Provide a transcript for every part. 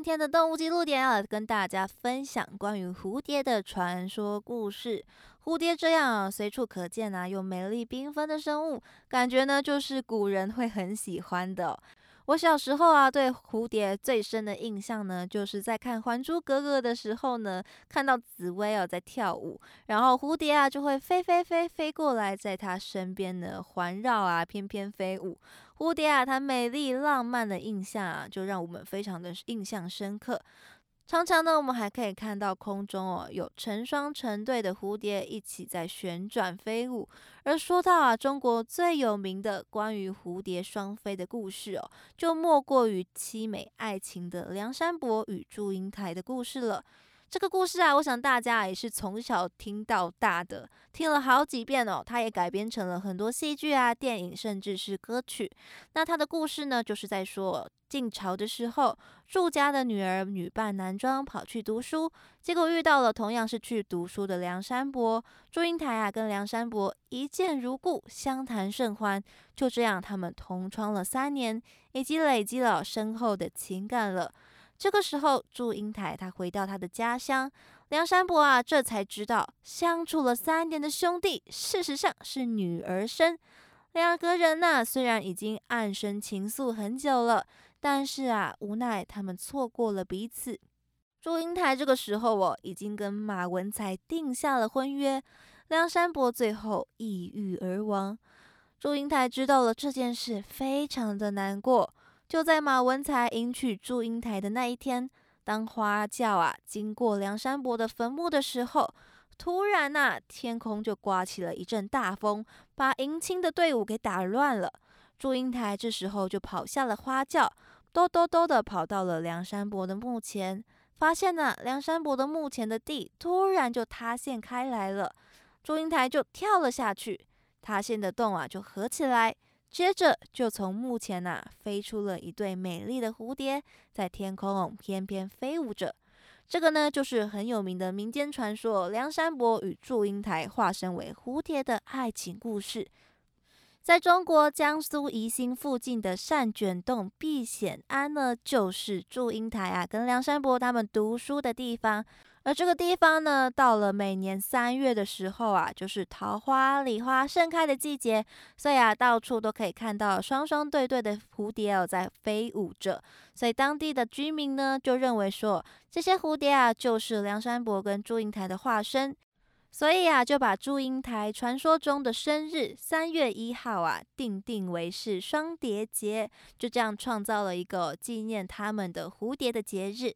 今天的动物记录点要跟大家分享关于蝴蝶的传说故事。蝴蝶这样随处可见啊又美丽缤纷的生物，感觉呢就是古人会很喜欢的。我小时候啊，对蝴蝶最深的印象呢，就是在看《还珠格格》的时候呢，看到紫薇哦在跳舞，然后蝴蝶啊就会飞飞飞飞过来，在她身边呢环绕啊翩翩飞舞。蝴蝶啊，它美丽浪漫的印象啊，就让我们非常的印象深刻。常常呢，我们还可以看到空中哦，有成双成对的蝴蝶一起在旋转飞舞。而说到啊，中国最有名的关于蝴蝶双飞的故事哦，就莫过于凄美爱情的梁山伯与祝英台的故事了。这个故事啊，我想大家也是从小听到大的，听了好几遍哦。它也改编成了很多戏剧啊、电影，甚至是歌曲。那它的故事呢，就是在说晋朝的时候，祝家的女儿女扮男装跑去读书，结果遇到了同样是去读书的梁山伯。祝英台啊，跟梁山伯一见如故，相谈甚欢。就这样，他们同窗了三年，以及累积了深厚的情感了。这个时候，祝英台她回到她的家乡，梁山伯啊，这才知道相处了三年的兄弟，事实上是女儿身。两个人呐，虽然已经暗生情愫很久了，但是啊，无奈他们错过了彼此。祝英台这个时候哦，已经跟马文才定下了婚约，梁山伯最后抑郁而亡。祝英台知道了这件事，非常的难过。就在马文才迎娶祝英台的那一天，当花轿啊经过梁山伯的坟墓的时候，突然呐，天空就刮起了一阵大风，把迎亲的队伍给打乱了。祝英台这时候就跑下了花轿，哆哆哆的跑到了梁山伯的墓前，发现呢，梁山伯的墓前的地突然就塌陷开来了，祝英台就跳了下去，塌陷的洞啊就合起来。接着就从墓前呐飞出了一对美丽的蝴蝶，在天空翩翩飞舞着。这个呢就是很有名的民间传说——梁山伯与祝英台化身为蝴蝶的爱情故事。在中国江苏宜兴附近的善卷洞避险庵呢，就是祝英台啊跟梁山伯他们读书的地方。而这个地方呢，到了每年三月的时候啊，就是桃花、梨花盛开的季节，所以啊，到处都可以看到双双对对的蝴蝶哦在飞舞着。所以当地的居民呢，就认为说，这些蝴蝶啊，就是梁山伯跟祝英台的化身。所以啊，就把祝英台传说中的生日三月一号啊，定定为是双蝶节，就这样创造了一个纪念他们的蝴蝶的节日。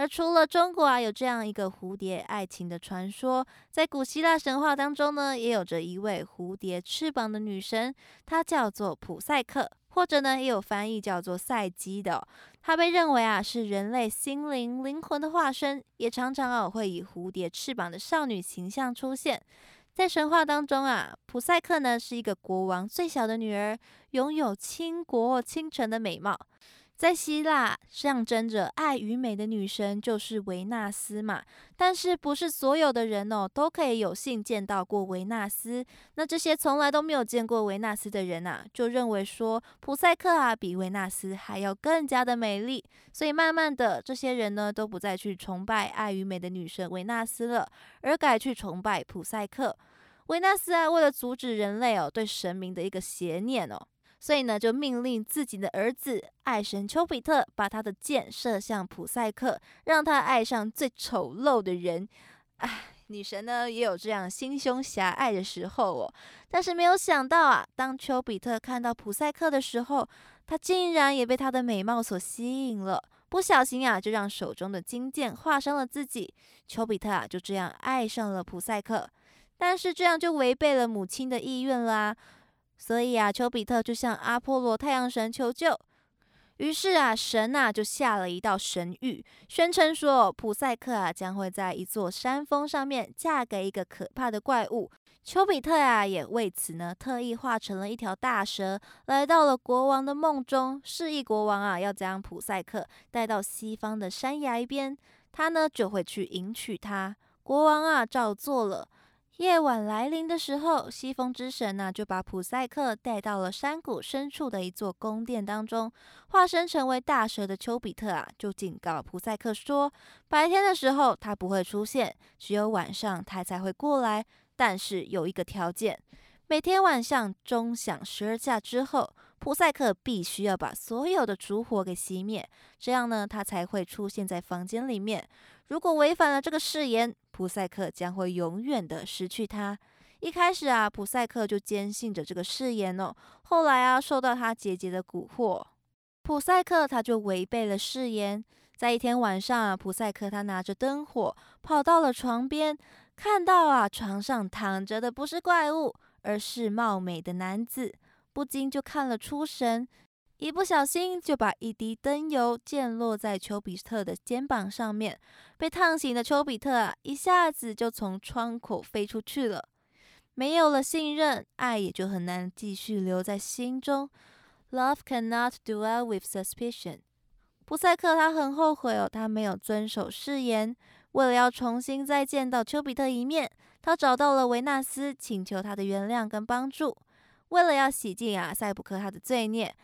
而除了中国啊，有这样一个蝴蝶爱情的传说，在古希腊神话当中呢，也有着一位蝴蝶翅膀的女神，她叫做普赛克，或者呢，也有翻译叫做赛姬的。她被认为啊是人类心灵灵魂的化身，也常常啊会以蝴蝶翅膀的少女形象出现在神话当中啊。普赛克呢是一个国王最小的女儿，拥有倾国倾城的美貌。在希腊，象征着爱与美的女神就是维纳斯嘛。但是，不是所有的人哦都可以有幸见到过维纳斯。那这些从来都没有见过维纳斯的人啊，就认为说普赛克啊比维纳斯还要更加的美丽。所以，慢慢的，这些人呢都不再去崇拜爱与美的女神维纳斯了，而改去崇拜普赛克。维纳斯啊，为了阻止人类哦对神明的一个邪念哦。所以呢，就命令自己的儿子爱神丘比特把他的箭射向普赛克，让他爱上最丑陋的人。唉，女神呢也有这样心胸狭隘的时候哦。但是没有想到啊，当丘比特看到普赛克的时候，他竟然也被她的美貌所吸引了，不小心啊，就让手中的金箭划伤了自己。丘比特啊，就这样爱上了普赛克，但是这样就违背了母亲的意愿啦。所以啊，丘比特就向阿波罗太阳神求救。于是啊，神啊就下了一道神谕，宣称说普赛克啊将会在一座山峰上面嫁给一个可怕的怪物。丘比特啊也为此呢特意化成了一条大蛇，来到了国王的梦中，示意国王啊要将普赛克带到西方的山崖边，他呢就会去迎娶她。国王啊照做了。夜晚来临的时候，西风之神呢就把普赛克带到了山谷深处的一座宫殿当中。化身成为大蛇的丘比特啊，就警告普赛克说：白天的时候他不会出现，只有晚上他才会过来。但是有一个条件，每天晚上钟响十二下之后，普赛克必须要把所有的烛火给熄灭，这样呢他才会出现在房间里面。如果违反了这个誓言，普赛克将会永远的失去他。一开始啊，普赛克就坚信着这个誓言哦。后来啊，受到他姐姐的蛊惑，普赛克他就违背了誓言。在一天晚上啊，普赛克他拿着灯火跑到了床边，看到啊床上躺着的不是怪物，而是貌美的男子，不禁就看了出神。一不小心就把一滴灯油溅落在丘比特的肩膀上面，被烫醒的丘比特啊，一下子就从窗口飞出去了。没有了信任，爱也就很难继续留在心中。Love cannot dwell with suspicion。普赛克他很后悔哦，他没有遵守誓言。为了要重新再见到丘比特一面，他找到了维纳斯，请求他的原谅跟帮助。为了要洗净啊塞普克他的罪孽。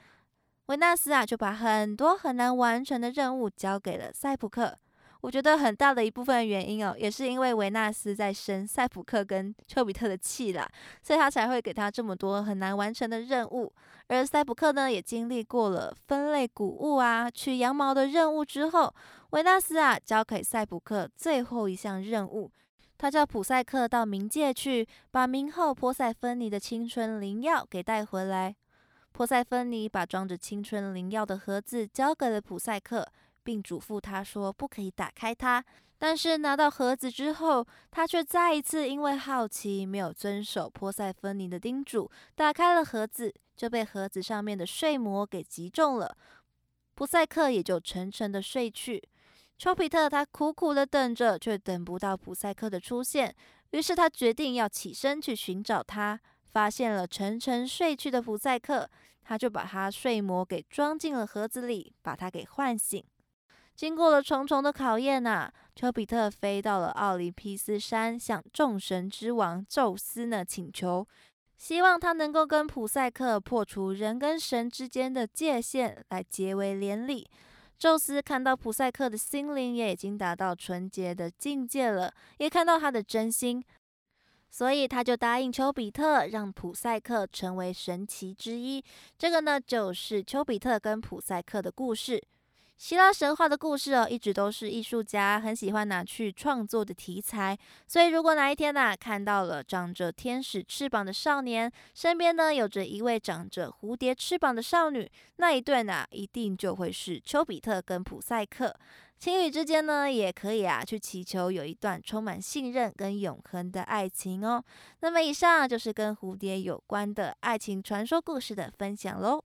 维纳斯啊，就把很多很难完成的任务交给了塞普克。我觉得很大的一部分原因哦，也是因为维纳斯在生塞普克跟丘比特的气啦，所以他才会给他这么多很难完成的任务。而塞普克呢，也经历过了分类谷物啊、取羊毛的任务之后，维纳斯啊，交给塞普克最后一项任务，他叫普赛克到冥界去，把冥后波塞芬尼的青春灵药给带回来。波塞芬尼把装着青春灵药的盒子交给了普赛克，并嘱咐他说不可以打开它。但是拿到盒子之后，他却再一次因为好奇，没有遵守波塞芬尼的叮嘱，打开了盒子，就被盒子上面的睡魔给击中了。普赛克也就沉沉的睡去。丘比特他苦苦的等着，却等不到普赛克的出现，于是他决定要起身去寻找他。发现了沉沉睡去的普赛克，他就把他睡魔给装进了盒子里，把他给唤醒。经过了重重的考验呐，丘比特飞到了奥林匹斯山，向众神之王宙斯呢请求，希望他能够跟普赛克破除人跟神之间的界限，来结为连理。宙斯看到普赛克的心灵也已经达到纯洁的境界了，也看到他的真心。所以他就答应丘比特，让普赛克成为神奇之一。这个呢，就是丘比特跟普赛克的故事。希腊神话的故事哦，一直都是艺术家很喜欢拿去创作的题材。所以，如果哪一天呐，看到了长着天使翅膀的少年，身边呢有着一位长着蝴蝶翅膀的少女，那一对呢，一定就会是丘比特跟普赛克。情侣之间呢，也可以啊，去祈求有一段充满信任跟永恒的爱情哦。那么，以上就是跟蝴蝶有关的爱情传说故事的分享喽。